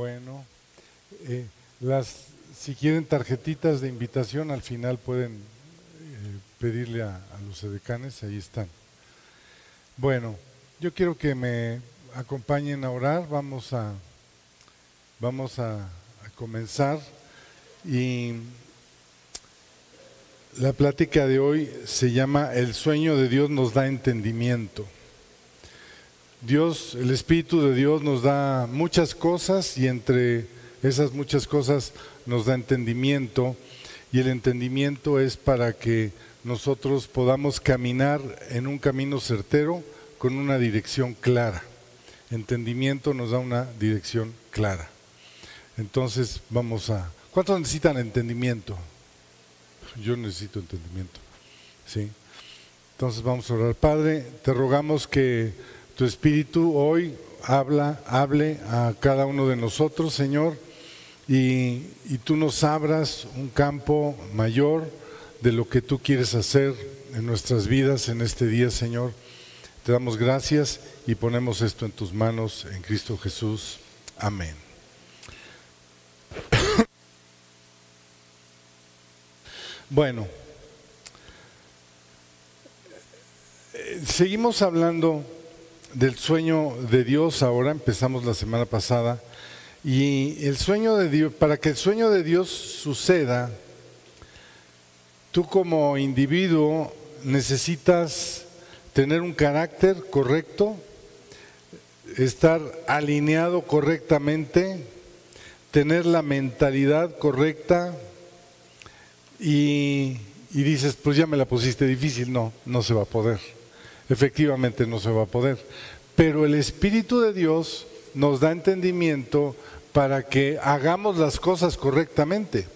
Bueno, eh, las, si quieren tarjetitas de invitación, al final pueden eh, pedirle a, los edecanes, ahí están. Bueno, yo quiero que me acompañen a orar, vamos a, vamos a comenzar y la plática de hoy se llama El sueño de Dios nos da entendimiento. Dios, el Espíritu de Dios nos da muchas cosas y entre esas muchas cosas nos da entendimiento y el entendimiento es para que nosotros podamos caminar en un camino certero con una dirección clara. Entendimiento nos da una dirección clara. Entonces vamos a... ¿Cuántos necesitan entendimiento? Yo necesito entendimiento. ¿sí? Entonces vamos a orar. Padre, te rogamos que tu Espíritu hoy habla, hable a cada uno de nosotros, Señor, y, y tú nos abras un campo mayor de lo que tú quieres hacer en nuestras vidas en este día, Señor. Te damos gracias y ponemos esto en tus manos en Cristo Jesús. Amén. Bueno, eh, seguimos hablando del sueño de Dios ahora, empezamos la semana pasada, y el sueño de Dios, para que el sueño de Dios suceda, tú como individuo necesitas tener un carácter correcto, estar alineado correctamente, tener la mentalidad correcta y, y, dices, pues ya me la pusiste difícil, no, no se va a poder. Efectivamente no se va a poder. Pero el Espíritu de Dios nos da entendimiento para que hagamos las cosas correctamente.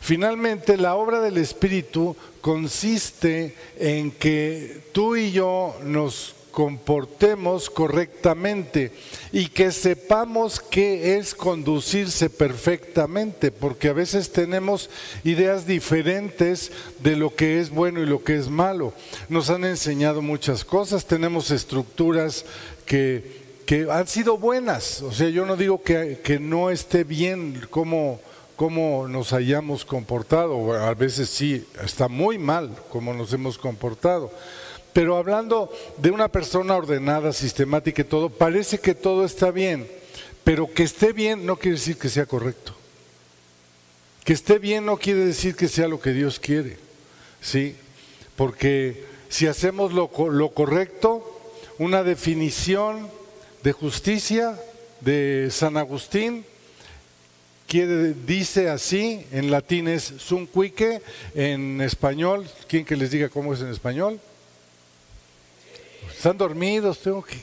Finalmente, la obra del Espíritu consiste en que tú y yo nos comportemos correctamente y que sepamos qué es conducirse perfectamente, porque a veces tenemos ideas diferentes de lo que es bueno y lo que es malo. Nos han enseñado muchas cosas, tenemos estructuras que, que han sido buenas, o sea, yo no digo que, que no esté bien como cómo nos hayamos comportado, a veces sí, está muy mal cómo nos hemos comportado. Pero hablando de una persona ordenada, sistemática y todo, parece que todo está bien, pero que esté bien no quiere decir que sea correcto. Que esté bien no quiere decir que sea lo que Dios quiere, ¿sí? Porque si hacemos lo, lo correcto, una definición de justicia de San Agustín, dice así, en latín es sunquique, en español, ¿quién que les diga cómo es en español? Están dormidos, tengo que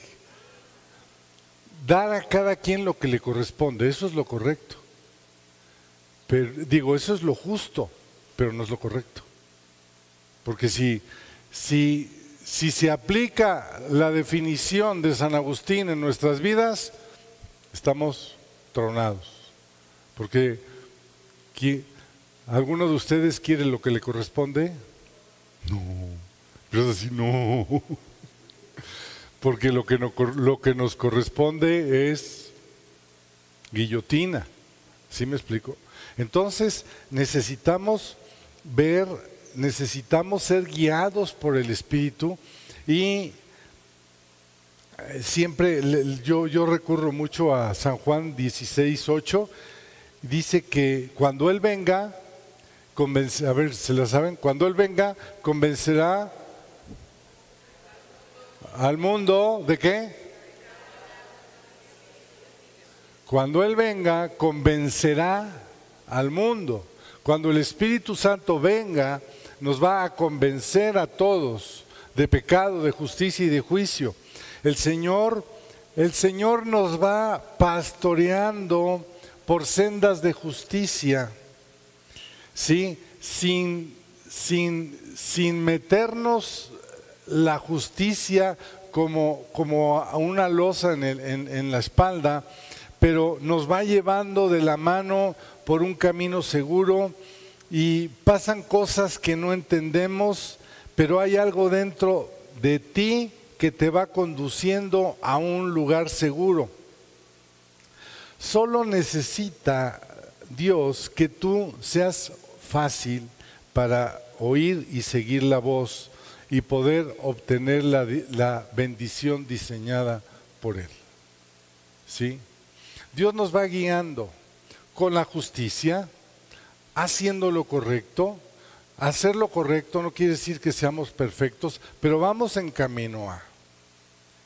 dar a cada quien lo que le corresponde, eso es lo correcto. Pero, digo, eso es lo justo, pero no es lo correcto. Porque si, si, si se aplica la definición de San Agustín en nuestras vidas, estamos tronados. Porque ¿alguno de ustedes quiere lo que le corresponde? No, pero es así, no. Porque lo que, no, lo que nos corresponde es guillotina. ¿Sí me explico? Entonces necesitamos ver, necesitamos ser guiados por el Espíritu y siempre yo, yo recurro mucho a San Juan 16, 8 dice que cuando Él venga, convence, a ver, ¿se la saben? Cuando Él venga, convencerá al mundo de qué? Cuando Él venga, convencerá al mundo. Cuando el Espíritu Santo venga, nos va a convencer a todos de pecado, de justicia y de juicio. El Señor, el Señor nos va pastoreando por sendas de justicia, ¿sí? sin, sin, sin meternos la justicia como, como a una losa en, en la espalda, pero nos va llevando de la mano por un camino seguro y pasan cosas que no entendemos, pero hay algo dentro de ti que te va conduciendo a un lugar seguro. Solo necesita Dios que tú seas fácil para oír y seguir la voz y poder obtener la, la bendición diseñada por Él. ¿Sí? Dios nos va guiando con la justicia, haciendo lo correcto. Hacer lo correcto no quiere decir que seamos perfectos, pero vamos en camino a.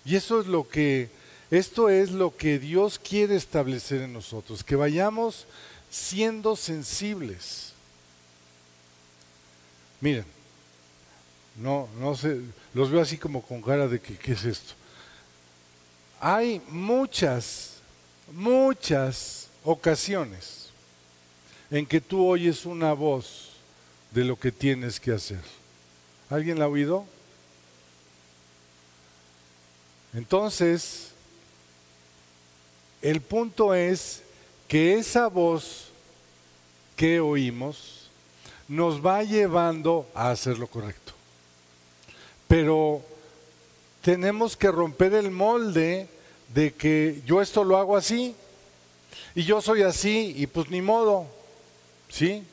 Y eso es lo que, esto es lo que Dios quiere establecer en nosotros, que vayamos siendo sensibles. Miren, no, no sé, los veo así como con cara de que, ¿qué es esto? Hay muchas, muchas ocasiones en que tú oyes una voz de lo que tienes que hacer. ¿Alguien la ha oído? Entonces, el punto es que esa voz que oímos nos va llevando a hacer lo correcto. Pero tenemos que romper el molde de que yo esto lo hago así y yo soy así y pues ni modo, ¿sí?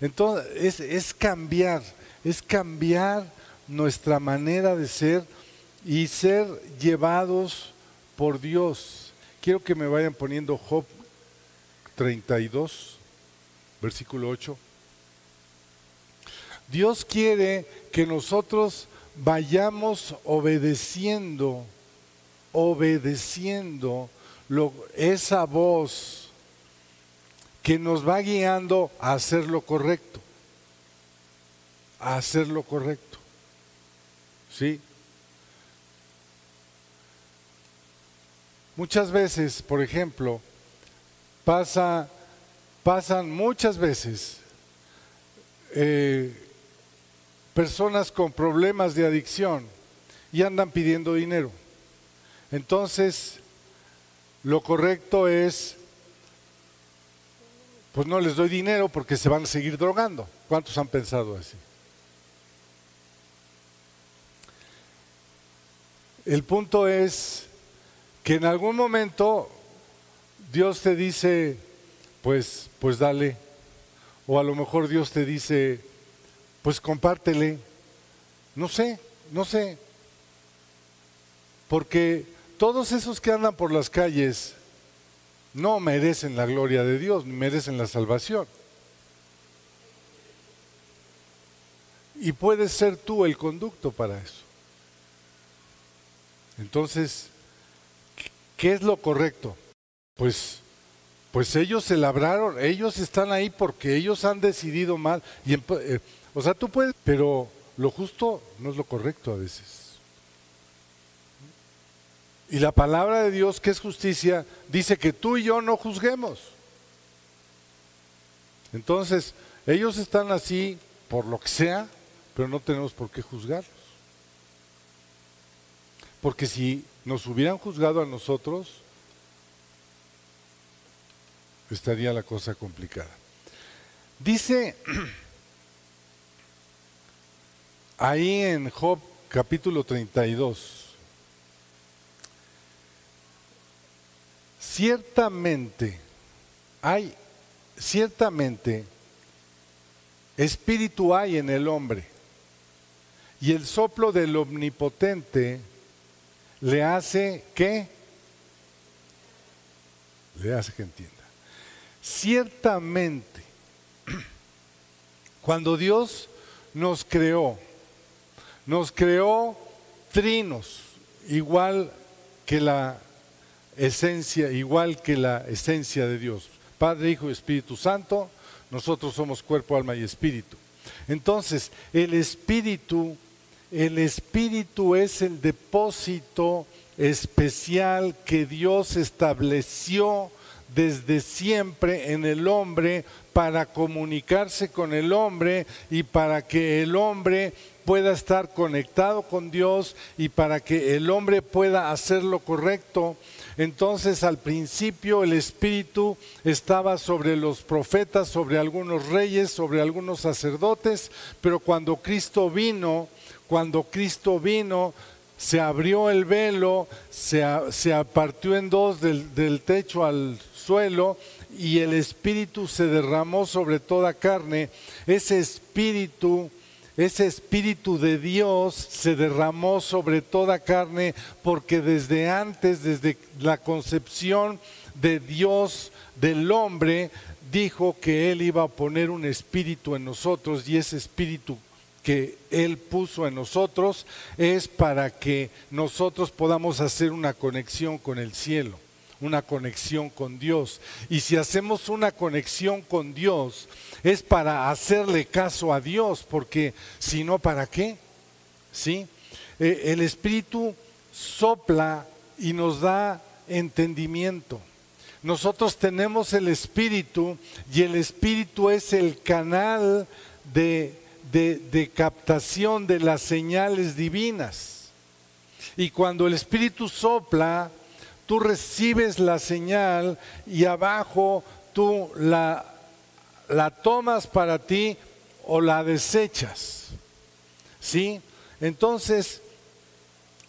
Entonces es, cambiar, es cambiar nuestra manera de ser y ser llevados por Dios. Quiero que me vayan poniendo Job 32, versículo 8. Dios quiere que nosotros vayamos obedeciendo, obedeciendo esa voz que nos va guiando a hacer lo correcto, a hacer lo correcto. ¿Sí? Muchas veces, por ejemplo, pasa, pasan muchas veces eh, personas con problemas de adicción y andan pidiendo dinero. Entonces, lo correcto es, pues no les doy dinero porque se van a seguir drogando. ¿Cuántos han pensado así? El punto es que en algún momento Dios te dice, pues, pues dale. O a lo mejor Dios te dice, pues compártele. No sé, no sé. Porque todos esos que andan por las calles no merecen la gloria de Dios, ni merecen la salvación. Y puedes ser tú el conducto para eso. Entonces, ¿qué es lo correcto? Pues, pues ellos se labraron, ellos están ahí porque ellos han decidido mal. Y, eh, o sea, tú puedes, pero lo justo no es lo correcto a veces. Y la palabra de Dios, que es justicia, dice que tú y yo no juzguemos. Entonces, ellos están así por lo que sea, pero no tenemos por qué juzgarlos. Porque si nos hubieran juzgado a nosotros, estaría la cosa complicada. Dice ahí en Job capítulo 32, ciertamente hay, ciertamente, espíritu hay en el hombre y el soplo del omnipotente le hace que, le hace que entienda. Ciertamente, cuando Dios nos creó, nos creó trinos, igual que la esencia, igual que la esencia de Dios. Padre, Hijo y Espíritu Santo, nosotros somos cuerpo, alma y espíritu. Entonces, el espíritu, el espíritu es el depósito especial que Dios estableció desde siempre en el hombre para comunicarse con el hombre y para que el hombre pueda estar conectado con Dios y para que el hombre pueda hacer lo correcto. Entonces al principio el Espíritu estaba sobre los profetas, sobre algunos reyes, sobre algunos sacerdotes, pero cuando Cristo vino, cuando Cristo vino, se abrió el velo, se, se en dos del, del techo al suelo y el Espíritu se derramó sobre toda carne. Ese Espíritu ese Espíritu de Dios se derramó sobre toda carne porque desde antes, desde la concepción de Dios, del hombre, dijo que Él iba a poner un espíritu en nosotros y ese espíritu que Él puso en nosotros es para que nosotros podamos hacer una conexión con el cielo una conexión con Dios. Y si hacemos una conexión con Dios, es para hacerle caso a Dios, porque si no, ¿para qué? ¿Sí? Eh, el Espíritu sopla y nos da entendimiento. Nosotros tenemos el Espíritu y el Espíritu es el canal de, de captación de las señales divinas. Y cuando el Espíritu sopla, tú recibes la señal y abajo tú la, la tomas para ti o la desechas. ¿Sí? Entonces,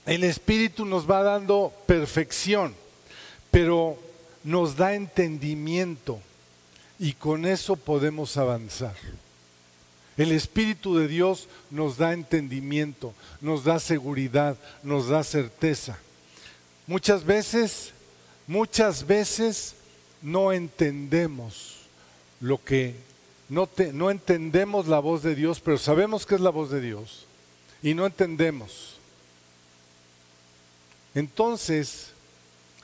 el Espíritu nos va dando perfección, pero nos da entendimiento y con eso podemos avanzar. El Espíritu de Dios nos da entendimiento, nos da seguridad, nos da certeza. Muchas veces, muchas veces no entendemos lo que, no, entendemos la voz de Dios, pero sabemos que es la voz de Dios y no entendemos. Entonces,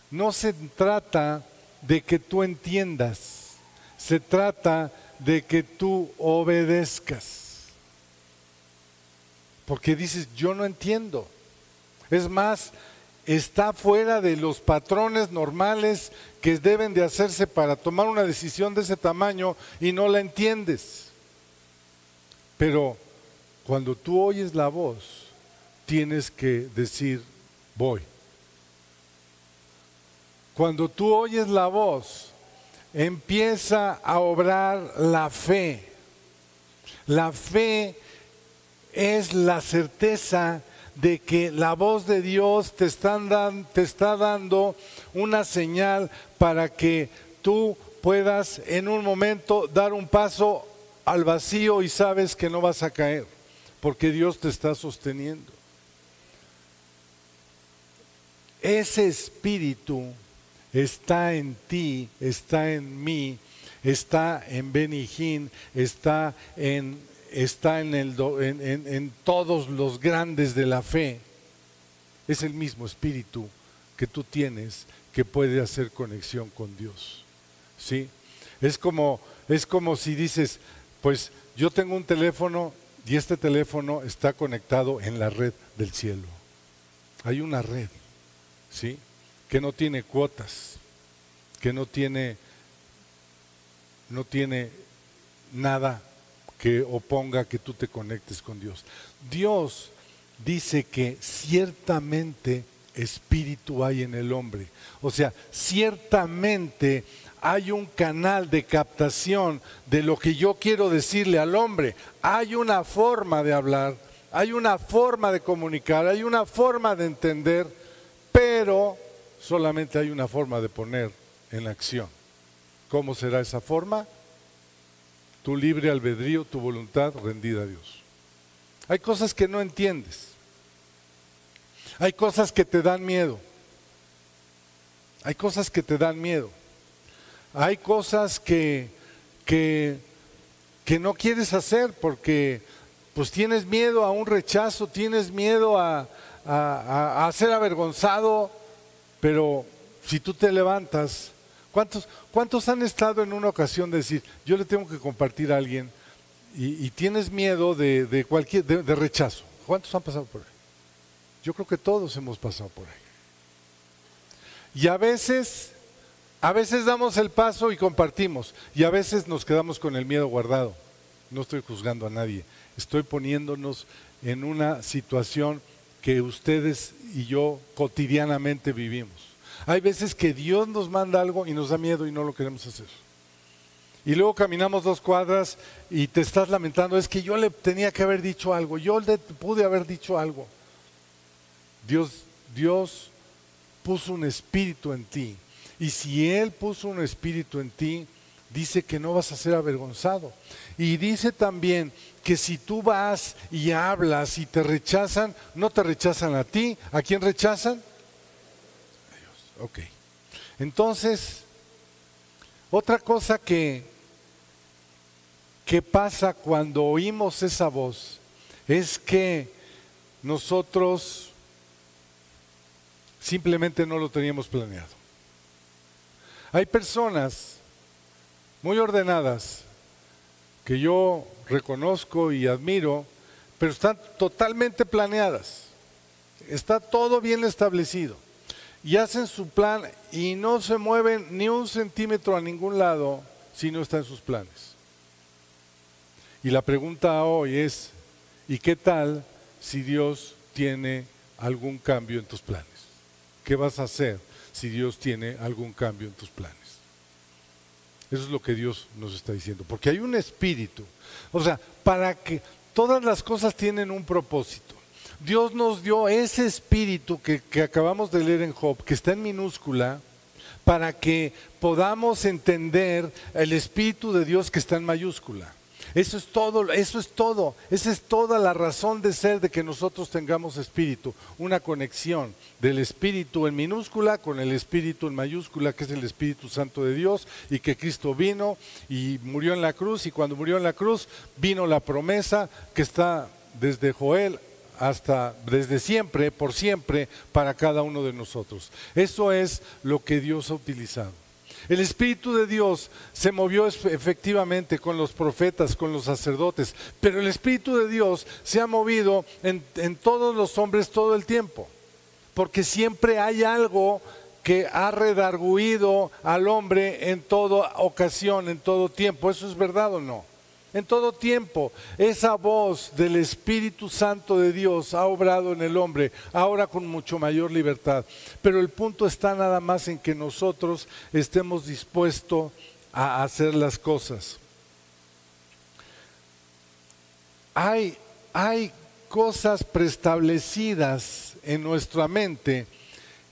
no se trata de que tú entiendas, se trata de que tú obedezcas. Porque dices, yo no entiendo. Es más, está fuera de los patrones normales que deben de hacerse para tomar una decisión de ese tamaño y no la entiendes. Pero cuando tú oyes la voz, tienes que decir, voy. Cuando tú oyes la voz, empieza a obrar la fe. La fe es la certeza de que la voz de Dios te, te está dando una señal para que tú puedas en un momento dar un paso al vacío y sabes que no vas a caer, porque Dios te está sosteniendo. Ese espíritu está en ti, está en mí, está en Benijín, está en está en, el, en, todos los grandes de la fe. Es el mismo espíritu que tú tienes que puede hacer conexión con Dios. ¿Sí? Es como, es como si dices, pues yo tengo un teléfono y este teléfono está conectado en la red del cielo. Hay una red, ¿sí? Que no tiene cuotas, que no tiene, no tiene nada que oponga que tú te conectes con Dios. Dios dice que ciertamente espíritu hay en el hombre. O sea, ciertamente hay un canal de captación de lo que yo quiero decirle al hombre. Hay una forma de hablar, hay una forma de comunicar, hay una forma de entender, pero solamente hay una forma de poner en acción. ¿Cómo será esa forma? tu libre albedrío, tu voluntad rendida a Dios. Hay cosas que no entiendes. Hay cosas que te dan miedo. Hay cosas que te dan miedo. Hay cosas que, que, que no quieres hacer porque pues tienes miedo a un rechazo, tienes miedo a, a, a ser avergonzado, pero si tú te levantas ¿Cuántos, han estado en una ocasión de decir, yo le tengo que compartir a alguien y, tienes miedo de, cualquier, de, rechazo? ¿Cuántos han pasado por ahí? Yo creo que todos hemos pasado por ahí. Y a veces, a veces damos el paso y compartimos, y a veces nos quedamos con el miedo guardado. No estoy juzgando a nadie, estoy poniéndonos en una situación que ustedes y yo cotidianamente vivimos. Hay veces que Dios nos manda algo y nos da miedo y no lo queremos hacer. Y luego caminamos dos cuadras y te estás lamentando, es que yo le tenía que haber dicho algo, yo le pude haber dicho algo. Dios, Dios puso un espíritu en ti. Y si Él puso un espíritu en ti, dice que no vas a ser avergonzado. Y dice también que si tú vas y hablas y te rechazan, no te rechazan a ti. ¿A quién rechazan? A Dios. Ok. Entonces, otra cosa que, que pasa cuando oímos esa voz es que nosotros simplemente no lo teníamos planeado. Hay personas muy ordenadas que yo reconozco y admiro, pero están totalmente planeadas. Está todo bien establecido. Y hacen su plan y no se mueven ni un centímetro a ningún lado si no está en sus planes. Y la pregunta hoy es, ¿y qué tal si Dios tiene algún cambio en tus planes? ¿Qué vas a hacer si Dios tiene algún cambio en tus planes? Eso es lo que Dios nos está diciendo, porque hay un espíritu. O sea, para que todas las cosas tienen un propósito. Dios nos dio ese espíritu que, que acabamos de leer en Job, que está en minúscula, para que podamos entender el espíritu de Dios que está en mayúscula. Eso es todo, eso es todo. Esa es toda la razón de ser de que nosotros tengamos espíritu, una conexión del espíritu en minúscula con el espíritu en mayúscula, que es el Espíritu Santo de Dios, y que Cristo vino y murió en la cruz, y cuando murió en la cruz vino la promesa que está desde Joel hasta desde siempre, por siempre, para cada uno de nosotros. Eso es lo que Dios ha utilizado. El Espíritu de Dios se movió efectivamente con los profetas, con los sacerdotes, pero el Espíritu de Dios se ha movido en, todos los hombres todo el tiempo, porque siempre hay algo que ha redarguido al hombre en toda ocasión, en todo tiempo. ¿Eso es verdad o no? En todo tiempo, esa voz del Espíritu Santo de Dios ha obrado en el hombre, ahora con mucho mayor libertad. Pero el punto está nada más en que nosotros estemos dispuestos a hacer las cosas. Hay, hay cosas preestablecidas en nuestra mente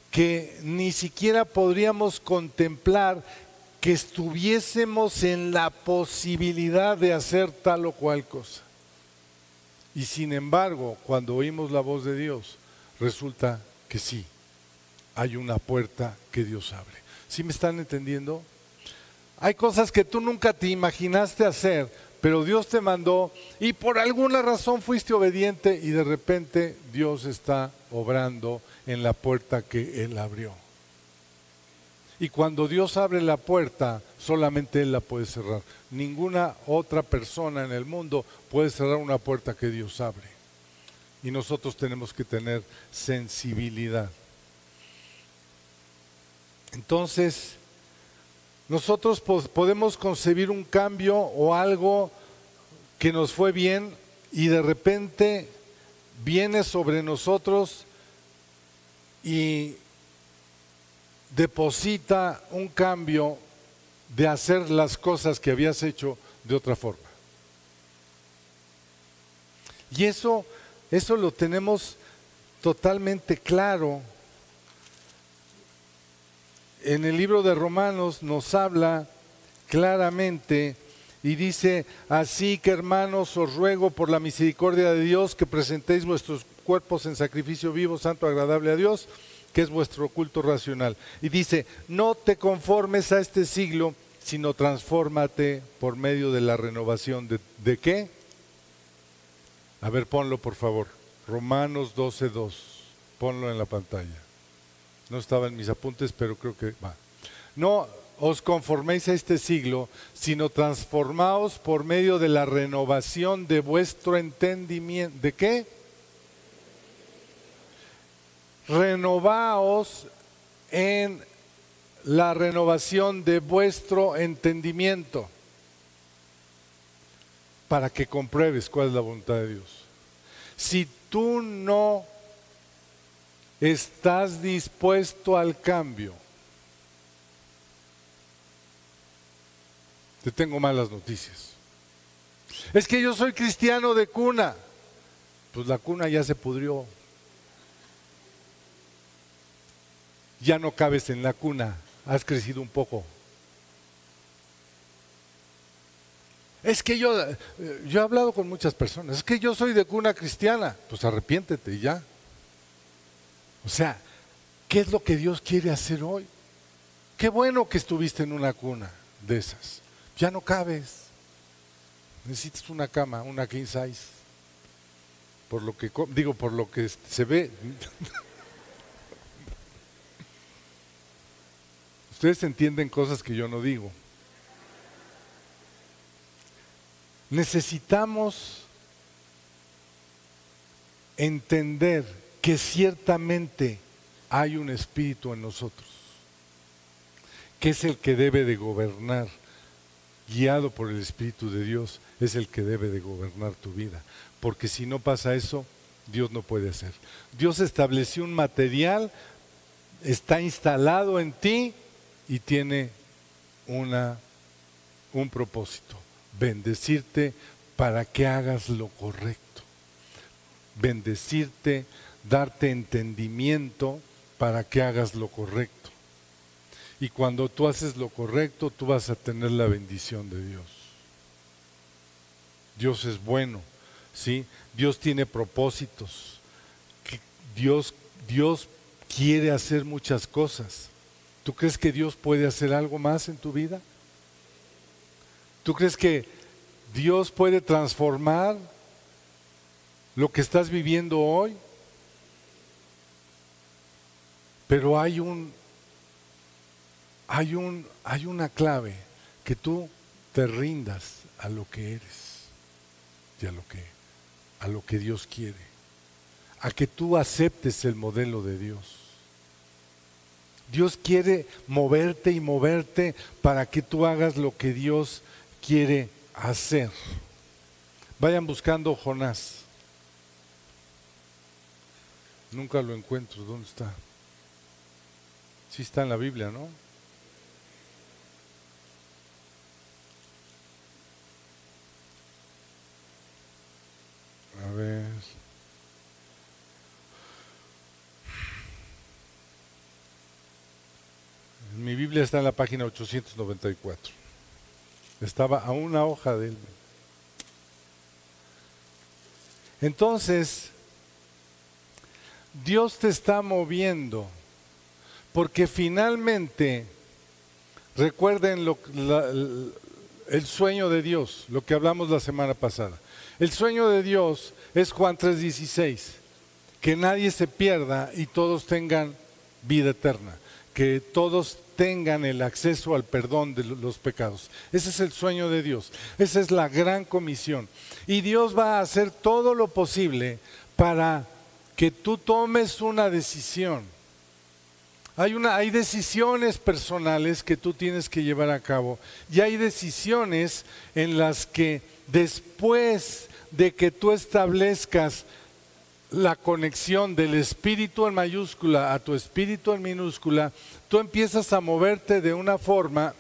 que ni siquiera podríamos contemplar que estuviésemos en la posibilidad de hacer tal o cual cosa. Y sin embargo, cuando oímos la voz de Dios, resulta que sí, hay una puerta que Dios abre. ¿Sí me están entendiendo? Hay cosas que tú nunca te imaginaste hacer, pero Dios te mandó y por alguna razón fuiste obediente y de repente Dios está obrando en la puerta que Él abrió. Y cuando Dios abre la puerta, solamente Él la puede cerrar. Ninguna otra persona en el mundo puede cerrar una puerta que Dios abre. Y nosotros tenemos que tener sensibilidad. Entonces, nosotros podemos concebir un cambio o algo que nos fue bien y de repente viene sobre nosotros y deposita un cambio de hacer las cosas que habías hecho de otra forma. Y eso, eso lo tenemos totalmente claro. En el libro de Romanos nos habla claramente y dice, así que hermanos, os ruego por la misericordia de Dios que presentéis vuestros cuerpos en sacrificio vivo, santo, agradable a Dios que es vuestro culto racional. Y dice, no te conformes a este siglo, sino transfórmate por medio de la renovación. ¿De, de qué? A ver, ponlo por favor. Romanos 12.2. Ponlo en la pantalla. No estaba en mis apuntes, pero creo que va. No os conforméis a este siglo, sino transformaos por medio de la renovación de vuestro entendimiento. ¿De qué? Renovaos en la renovación de vuestro entendimiento para que compruebes cuál es la voluntad de Dios. Si tú no estás dispuesto al cambio, te tengo malas noticias. Es que yo soy cristiano de cuna. Pues la cuna ya se pudrió. Ya no cabes en la cuna, has crecido un poco. Es que yo, eh, yo he hablado con muchas personas, es que yo soy de cuna cristiana, pues arrepiéntete y ya. O sea, ¿qué es lo que Dios quiere hacer hoy? Qué bueno que estuviste en una cuna de esas. Ya no cabes. Necesitas una cama, una king size. Por lo que digo, por lo que se ve. Ustedes entienden cosas que yo no digo. Necesitamos entender que ciertamente hay un espíritu en nosotros, que es el que debe de gobernar, guiado por el Espíritu de Dios, es el que debe de gobernar tu vida. Porque si no pasa eso, Dios no puede hacer. Dios estableció un material, está instalado en ti y tiene una, un propósito, bendecirte para que hagas lo correcto, bendecirte, darte entendimiento para que hagas lo correcto. Y cuando tú haces lo correcto, tú vas a tener la bendición de Dios. Dios es bueno, ¿sí? Dios tiene propósitos. Dios, Dios quiere hacer muchas cosas. ¿Tú crees que Dios puede hacer algo más en tu vida? ¿Tú crees que Dios puede transformar lo que estás viviendo hoy? Pero hay un hay un hay una clave que tú te rindas a lo que eres y lo que a lo que Dios quiere. A que tú aceptes el modelo de Dios. Dios quiere moverte y moverte para que tú hagas lo que Dios quiere hacer. Vayan buscando Jonás. Nunca lo encuentro. ¿Dónde está? Sí está en la Biblia, ¿no? A ver. Mi Biblia está en la página 894. Estaba a una hoja de él. Entonces, Dios te está moviendo porque finalmente, recuerden lo, el sueño de Dios, lo que hablamos la semana pasada. El sueño de Dios es Juan 3:16, que nadie se pierda y todos tengan vida eterna, que todos tengan el acceso al perdón de los pecados. Ese es el sueño de Dios. Esa es la gran comisión. Y Dios va a hacer todo lo posible para que tú tomes una decisión. Hay, una, hay decisiones personales que tú tienes que llevar a cabo y hay decisiones en las que después de que tú establezcas la conexión del espíritu en mayúscula a tu espíritu en minúscula, tú empiezas a moverte de una forma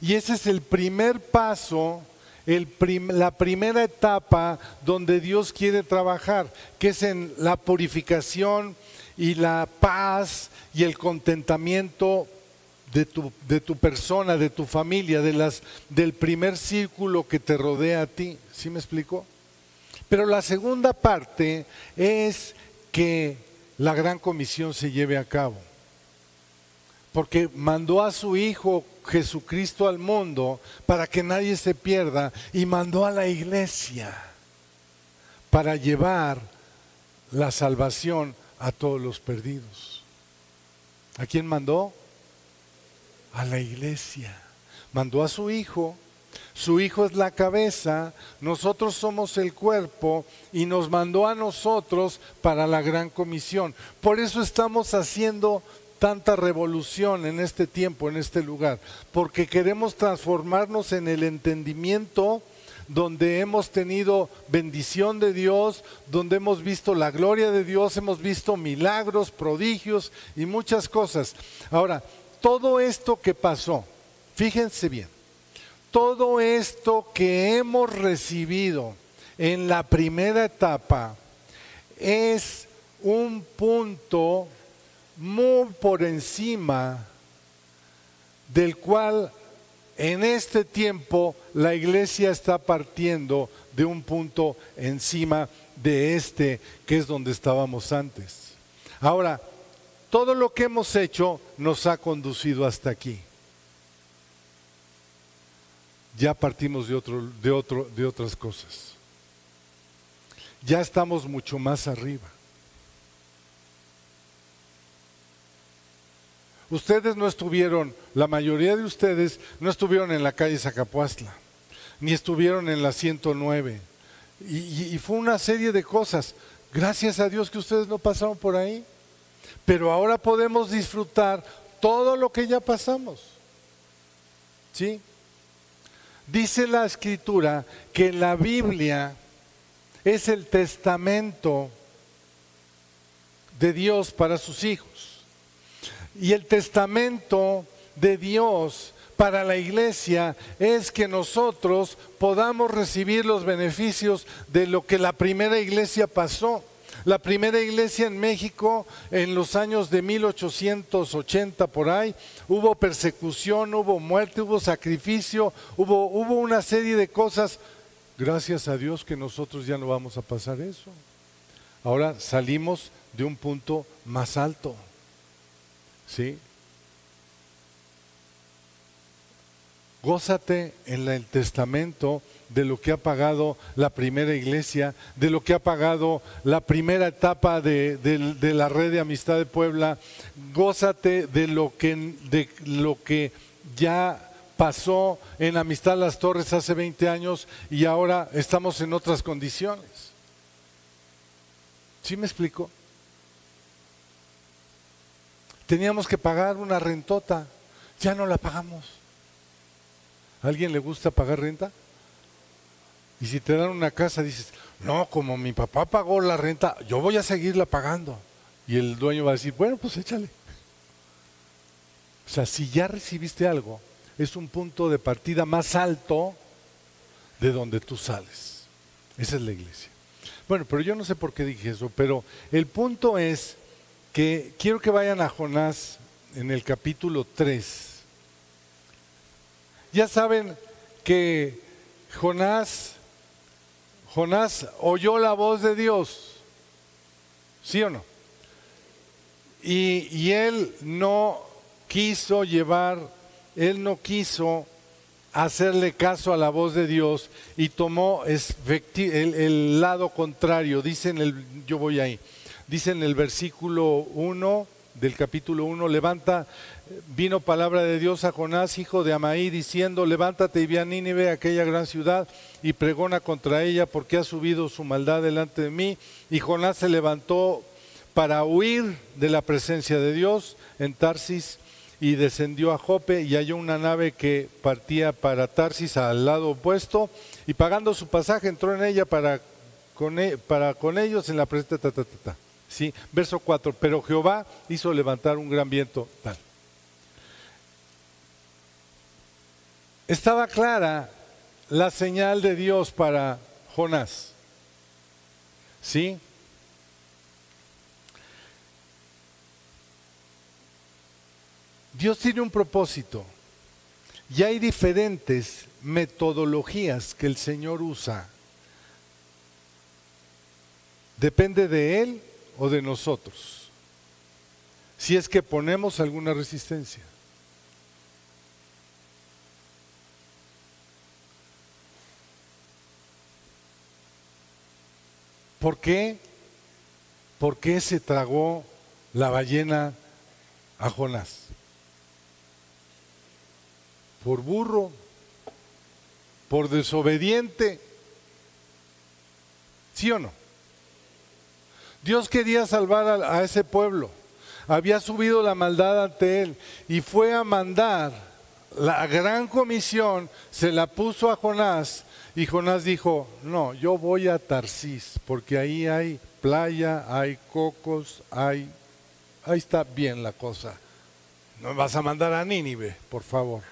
y ese es el primer paso, la primera etapa donde Dios quiere trabajar, que es en la purificación y la paz y el contentamiento de tu, de tu persona, de tu familia, de las, del primer círculo que te rodea a ti. ¿Sí me explico? Pero la segunda parte es que la gran comisión se lleve a cabo. Porque mandó a su Hijo Jesucristo al mundo para que nadie se pierda y mandó a la iglesia para llevar la salvación a todos los perdidos. ¿A quién mandó? A la iglesia. Mandó a su Hijo su Hijo es la cabeza, nosotros somos el cuerpo y nos mandó a nosotros para la gran comisión. Por eso estamos haciendo tanta revolución en este tiempo, en este lugar, porque queremos transformarnos en el entendimiento donde hemos tenido bendición de Dios, donde hemos visto la gloria de Dios, hemos visto milagros, prodigios y muchas cosas. Ahora, todo esto que pasó, fíjense bien, todo esto que hemos recibido en la primera etapa es un punto muy por encima del cual en este tiempo la iglesia está partiendo de un punto encima de este que es donde estábamos antes. Ahora, todo lo que hemos hecho nos ha conducido hasta aquí. Ya partimos de, otro, de, otro, de otras cosas. Ya estamos mucho más arriba. Ustedes no estuvieron, la mayoría de ustedes no estuvieron en la calle Zacapuastla, ni estuvieron en la 109. Y, y, fue una serie de cosas. Gracias a Dios que ustedes no pasaron por ahí. Pero ahora podemos disfrutar todo lo que ya pasamos. ¿Sí? Dice la escritura que la Biblia es el testamento de Dios para sus hijos. Y el testamento de Dios para la iglesia es que nosotros podamos recibir los beneficios de lo que la primera iglesia pasó. La primera iglesia en México en los años de 1880 por ahí, hubo persecución, hubo muerte, hubo sacrificio, hubo, hubo una serie de cosas. Gracias a Dios que nosotros ya no vamos a pasar eso. Ahora salimos de un punto más alto. ¿Sí? Gózate en el testamento de lo que ha pagado la primera iglesia, de lo que ha pagado la primera etapa de, de, la red de amistad de Puebla. Gózate de lo que, de lo que ya pasó en Amistad Las Torres hace 20 años y ahora estamos en otras condiciones. ¿Sí me explico? Teníamos que pagar una rentota, ya no la pagamos. ¿A alguien le gusta pagar renta? Y si te dan una casa, dices, no, como mi papá pagó la renta, yo voy a seguirla pagando. Y el dueño va a decir, bueno, pues échale. O sea, si ya recibiste algo, es un punto de partida más alto de donde tú sales. Esa es la iglesia. Bueno, pero yo no sé por qué dije eso, pero el punto es que quiero que vayan a Jonás en el capítulo 3. Ya saben que Jonás, Jonás oyó la voz de Dios, ¿sí o no? Y, y él no quiso llevar, él no quiso hacerle caso a la voz de Dios y tomó el, el lado contrario, dicen el, yo voy ahí dice en el versículo 1 del capítulo 1, levanta, vino palabra de Dios a Jonás, hijo de Amaí, diciendo, levántate y ve a Nínive, aquella gran ciudad, y pregona contra ella, porque ha subido su maldad delante de mí. Y Jonás se levantó para huir de la presencia de Dios en Tarsis, y descendió a Jope y halló una nave que partía para Tarsis al lado opuesto, y pagando su pasaje entró en ella para con, e, para con ellos en la presencia. ¿Sí? Verso 4, pero Jehová hizo levantar un gran viento tal. Estaba clara la señal de Dios para Jonás. ¿Sí? Dios tiene un propósito y hay diferentes metodologías que el Señor usa. Depende de Él o de nosotros, si es que ponemos alguna resistencia. ¿Por qué? ¿Por qué se tragó la ballena a Jonás? Por burro, por desobediente. ¿Sí o no? Dios quería salvar a, ese pueblo. Había subido la maldad ante él y fue a mandar la gran comisión, se la puso a Jonás y Jonás dijo, no, yo voy a Tarsis porque ahí hay playa, hay cocos, hay... Ahí está bien la cosa. No vas a mandar a Nínive, por favor.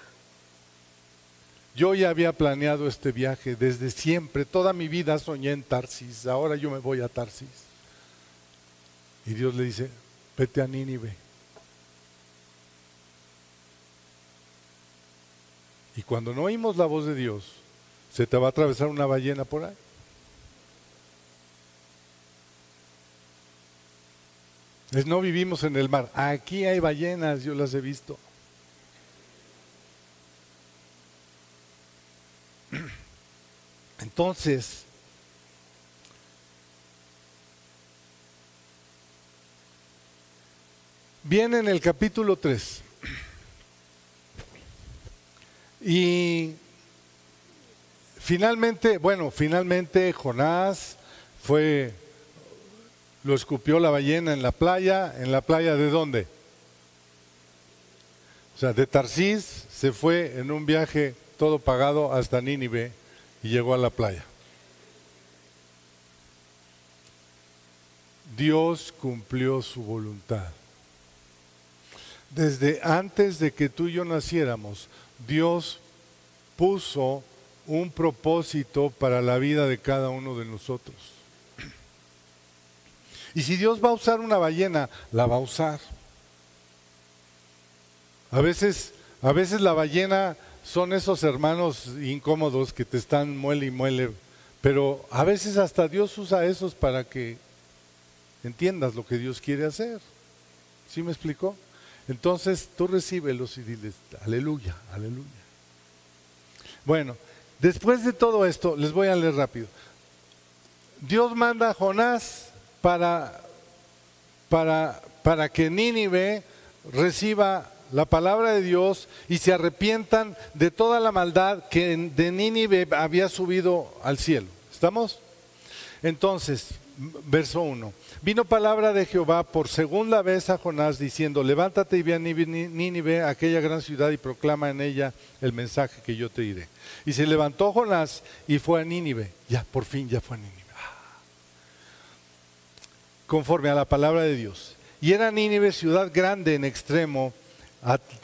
Yo ya había planeado este viaje desde siempre, toda mi vida soñé en Tarsis, ahora yo me voy a Tarsis. Y Dios le dice, vete a Nínive. Y cuando no oímos la voz de Dios, se te va a atravesar una ballena por ahí. Es no vivimos en el mar. Aquí hay ballenas, yo las he visto. Entonces, viene en el capítulo 3. Y finalmente, bueno, finalmente Jonás fue, lo escupió la ballena en la playa, en la playa de dónde? O sea, de Tarsis se fue en un viaje todo pagado hasta Nínive y llegó a la playa. Dios cumplió su voluntad. Desde antes de que tú y yo naciéramos, Dios puso un propósito para la vida de cada uno de nosotros. Y si Dios va a usar una ballena, la va a usar. A veces, a veces la ballena son esos hermanos incómodos que te están muele y muele, pero a veces hasta Dios usa esos para que entiendas lo que Dios quiere hacer. ¿Sí me explicó? Entonces tú recíbelos y diles, aleluya, aleluya. Bueno, después de todo esto, les voy a leer rápido. Dios manda a Jonás para, para, para que Nínive reciba la palabra de Dios y se arrepientan de toda la maldad que de Nínive había subido al cielo. ¿Estamos? Entonces, verso 1. Vino palabra de Jehová por segunda vez a Jonás diciendo, levántate y ve a Nínive, aquella gran ciudad, y proclama en ella el mensaje que yo te diré. Y se levantó Jonás y fue a Nínive. Ya, por fin ya fue a Nínive. Ah. Conforme a la palabra de Dios. Y era Nínive ciudad grande en extremo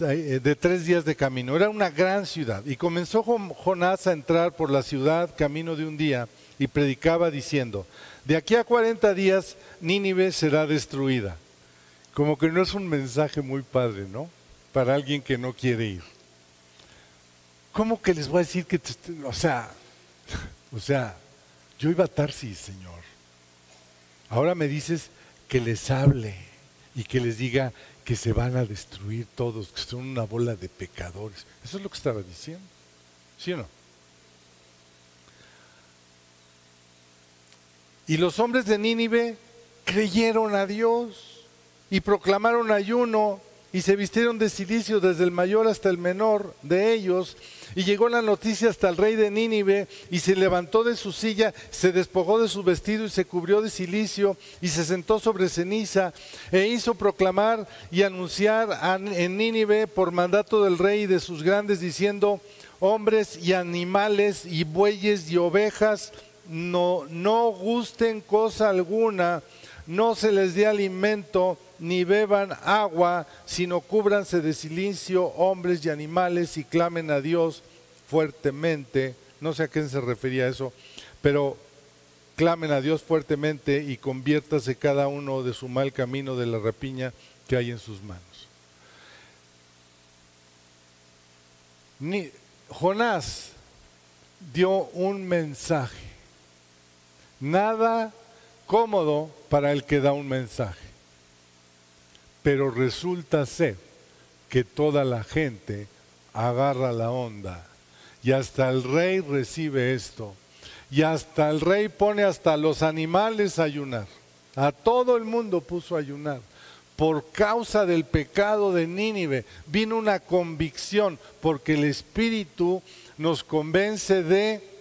eh, de tres días de camino. Era una gran ciudad. Y comenzó Jonás a entrar por la ciudad camino de un día y predicaba diciendo, de aquí a 40 días Nínive será destruida. Como que no es un mensaje muy padre, ¿no? Para alguien que no quiere ir. ¿Cómo que les voy a decir que, o sea, o sea, yo iba a Tarsis, Señor. Ahora me dices que les hable y que les diga que se van a destruir todos, que son una bola de pecadores. Eso es lo que estaba diciendo. ¿Sí o no? Y los hombres de Nínive creyeron a Dios y proclamaron ayuno y se vistieron de silicio desde el mayor hasta el menor de ellos. Y llegó la noticia hasta el rey de Nínive y se levantó de su silla, se despojó de su vestido y se cubrió de silicio y se sentó sobre ceniza e hizo proclamar y anunciar en Nínive por mandato del rey y de sus grandes diciendo, hombres y animales y bueyes y ovejas, no, gusten cosa alguna, no se les dé alimento, ni beban agua, sino cúbranse de silicio hombres y animales y clamen a Dios fuertemente. No sé a quién se refería eso, pero clamen a Dios fuertemente y conviértase cada uno de su mal camino de la rapiña que hay en sus manos. Jonás dio un mensaje. Nada cómodo para el que da un mensaje. Pero resulta ser que toda la gente agarra la onda y hasta el rey recibe esto. Y hasta el rey pone hasta los animales a ayunar. A todo el mundo puso a ayunar. Por causa del pecado de Nínive vino una convicción porque el Espíritu nos convence de...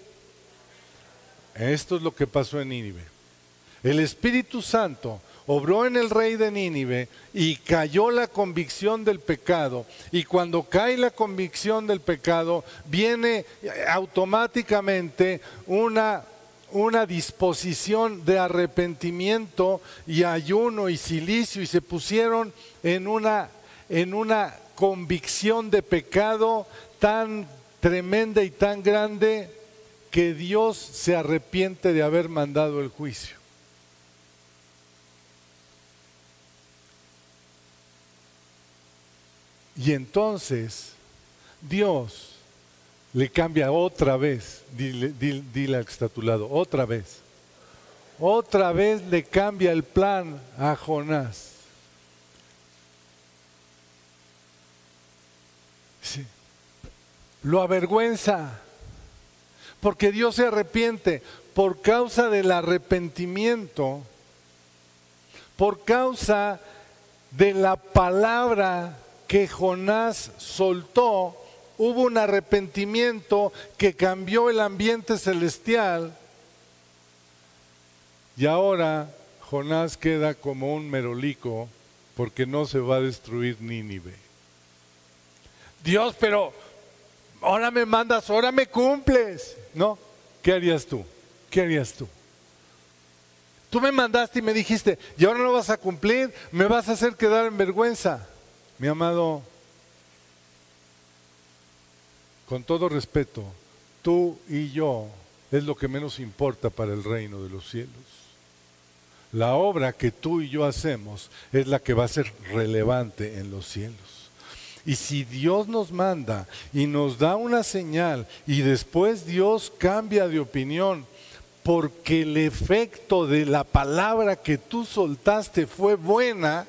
Esto es lo que pasó en Nínive. El Espíritu Santo obró en el rey de Nínive y cayó la convicción del pecado. Y cuando cae la convicción del pecado, viene automáticamente una, una disposición de arrepentimiento y ayuno y silicio y se pusieron en una, en una convicción de pecado tan tremenda y tan grande que Dios se arrepiente de haber mandado el juicio. Y entonces Dios le cambia otra vez. Dile, dile, al que otra vez. Otra vez le cambia el plan a Jonás. Sí. Lo avergüenza. Porque Dios se arrepiente por causa del arrepentimiento, por causa de la palabra que Jonás soltó, hubo un arrepentimiento que cambió el ambiente celestial y ahora Jonás queda como un merolico porque no se va a destruir Nínive. Dios, pero ahora me mandas, ahora me cumples. ¿No? ¿Qué harías tú? ¿Qué harías tú? Tú me mandaste y me dijiste, y ahora no vas a cumplir, me vas a hacer quedar en vergüenza. Mi amado, con todo respeto, tú y yo es lo que menos importa para el reino de los cielos. La obra que tú y yo hacemos es la que va a ser relevante en los cielos. Y si Dios nos manda y nos da una señal y después Dios cambia de opinión porque el efecto de la palabra que tú soltaste fue buena,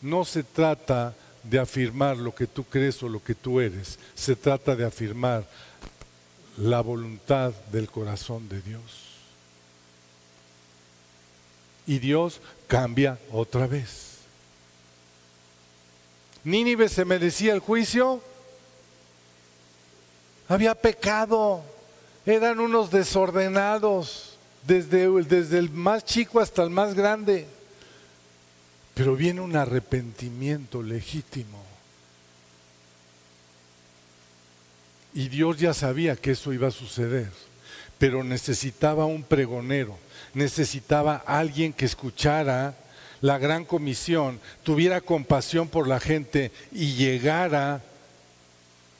no se trata de afirmar lo que tú crees o lo que tú eres, se trata de afirmar la voluntad del corazón de Dios. Y Dios cambia otra vez. Nínive se merecía el juicio. Había pecado. Eran unos desordenados, desde, desde el más chico hasta el más grande. Pero viene un arrepentimiento legítimo. Y Dios ya sabía que eso iba a suceder, pero necesitaba un pregonero, necesitaba alguien que escuchara la gran comisión, tuviera compasión por la gente y llegara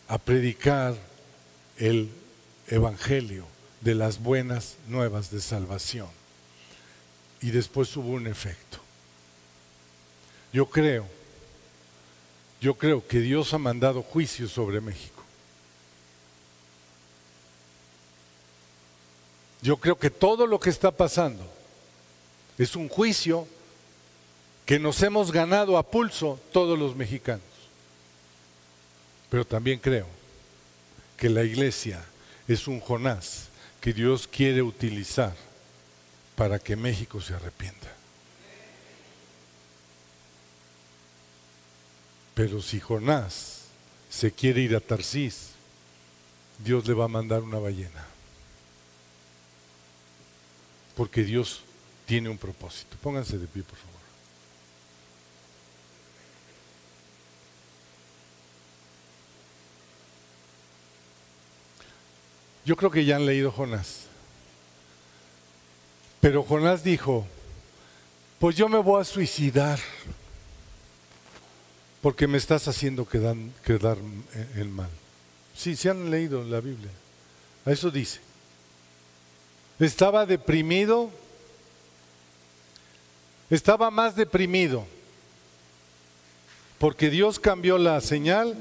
a predicar el evangelio de las buenas nuevas de salvación. Y después hubo un efecto. Yo creo, yo creo que Dios ha mandado juicio sobre México. Yo creo que todo lo que está pasando es un juicio que nos hemos ganado a pulso todos los mexicanos. Pero también creo que la iglesia es un Jonás que Dios quiere utilizar para que México se arrepienta. Pero si Jonás se quiere ir a Tarsis, Dios le va a mandar una ballena. Porque Dios tiene un propósito. Pónganse de pie, por favor. Yo creo que ya han leído Jonás. Pero Jonás dijo, pues yo me voy a suicidar porque me estás haciendo quedar, quedar el mal. Sí, se han leído la Biblia. A eso dice. Estaba deprimido, estaba más deprimido, porque Dios cambió la señal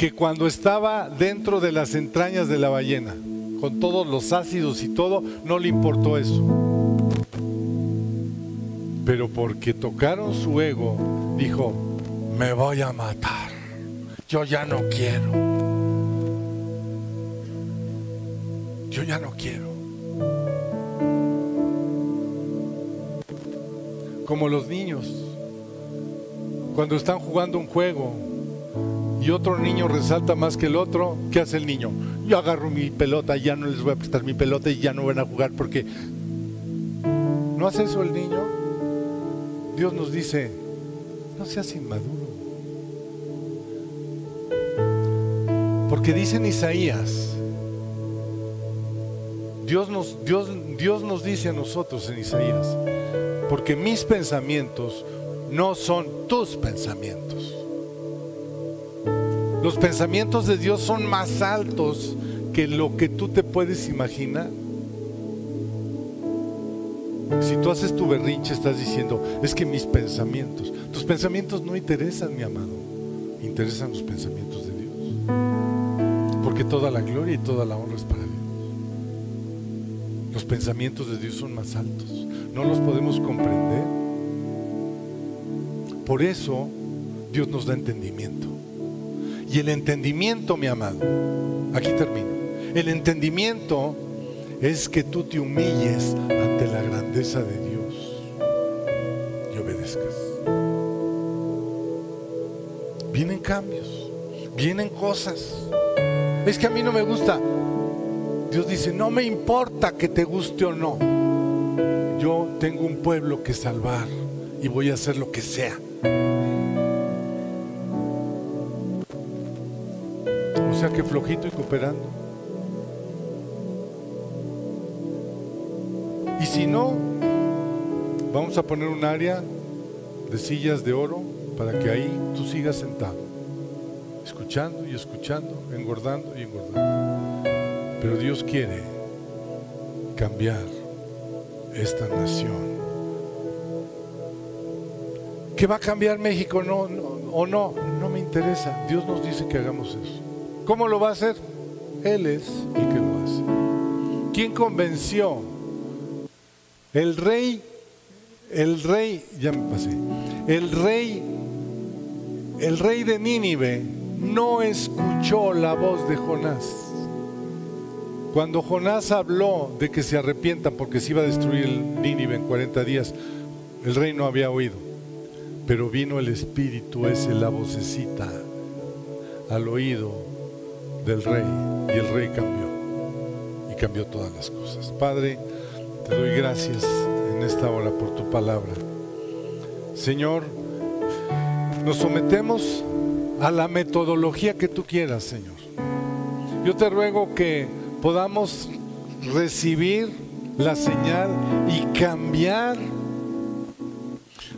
que cuando estaba dentro de las entrañas de la ballena, con todos los ácidos y todo, no le importó eso. Pero porque tocaron su ego, dijo, me voy a matar. Yo ya no quiero. Yo ya no quiero. Como los niños, cuando están jugando un juego y otro niño resalta más que el otro, ¿qué hace el niño? Yo agarro mi pelota, ya no les voy a prestar mi pelota y ya no van a jugar porque... ¿No hace eso el niño? Dios nos dice, no seas inmaduro. Porque dice en Isaías, Dios nos, Dios, Dios nos dice a nosotros en Isaías, porque mis pensamientos no son tus pensamientos. Los pensamientos de Dios son más altos que lo que tú te puedes imaginar. Si tú haces tu berrinche, estás diciendo, es que mis pensamientos, tus pensamientos no interesan, mi amado, interesan los pensamientos de Dios. Porque toda la gloria y toda la honra es para Dios. Los pensamientos de Dios son más altos. No los podemos comprender. Por eso Dios nos da entendimiento. Y el entendimiento, mi amado, aquí termino. El entendimiento es que tú te humilles ante la grandeza de Dios y obedezcas. Vienen cambios, vienen cosas. Es que a mí no me gusta. Dios dice, no me importa que te guste o no. Yo tengo un pueblo que salvar y voy a hacer lo que sea. Sea que flojito y cooperando. Y si no, vamos a poner un área de sillas de oro para que ahí tú sigas sentado, escuchando y escuchando, engordando y engordando. Pero Dios quiere cambiar esta nación. ¿Que va a cambiar México no, o no? No me interesa. Dios nos dice que hagamos eso. ¿Cómo lo va a hacer? Él es el que lo hace. ¿Quién convenció? El rey, el rey, ya me pasé, el rey, el rey de Nínive no escuchó la voz de Jonás. Cuando Jonás habló de que se arrepientan porque se iba a destruir el Nínive en 40 días, el rey no había oído. Pero vino el espíritu ese, la vocecita, al oído del rey y el rey cambió y cambió todas las cosas. Padre, te doy gracias en esta hora por tu palabra. Señor, nos sometemos a la metodología que tú quieras, Señor. Yo te ruego que podamos recibir la señal y cambiar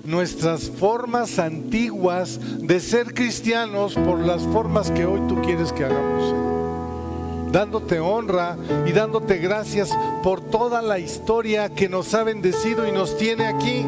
nuestras formas antiguas de ser cristianos por las formas que hoy tú quieres que hagamos. Dándote honra y dándote gracias por toda la historia que nos ha bendecido y nos tiene aquí,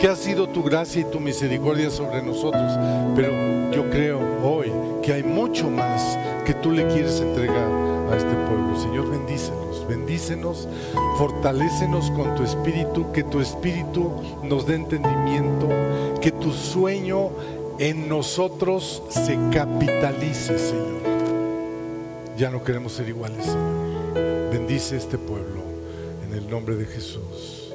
que ha sido tu gracia y tu misericordia sobre nosotros. Pero yo creo hoy que hay mucho más que tú le quieres entregar a este pueblo. Señor, bendícenos, bendícenos, fortalécenos con tu espíritu, que tu espíritu nos dé entendimiento, que tu sueño en nosotros se capitalice, Señor. Ya no queremos ser iguales, Señor. Bendice este pueblo en el nombre de Jesús.